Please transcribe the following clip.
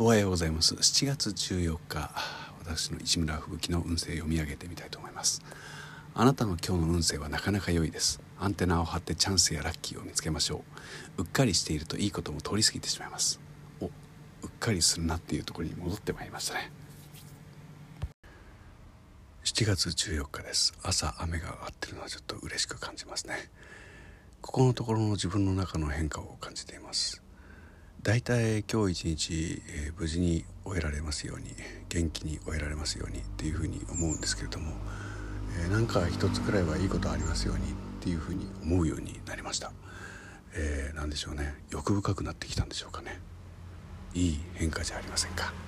おはようございます。7月14日私の市村吹雪の運勢読み上げてみたいと思います。あなたの今日の運勢はなかなか良いです。アンテナを張ってチャンスやラッキーを見つけましょう。うっかりしているといいことも通り過ぎてしまいます。おうっかりするなっていうところに戻ってまいりましたね。7月14日です。朝雨が上がってるのはちょっと嬉しく感じますね。ここのところの自分の中の変化を感じています。大体今日一日、えー、無事に終えられますように元気に終えられますようにっていうふうに思うんですけれども、えー、なんか一つくらいはいいことありますようにっていうふうに思うようになりました、えー、何でしょうね。欲深くなってきたんでしょうかね。いい変化じゃありませんか。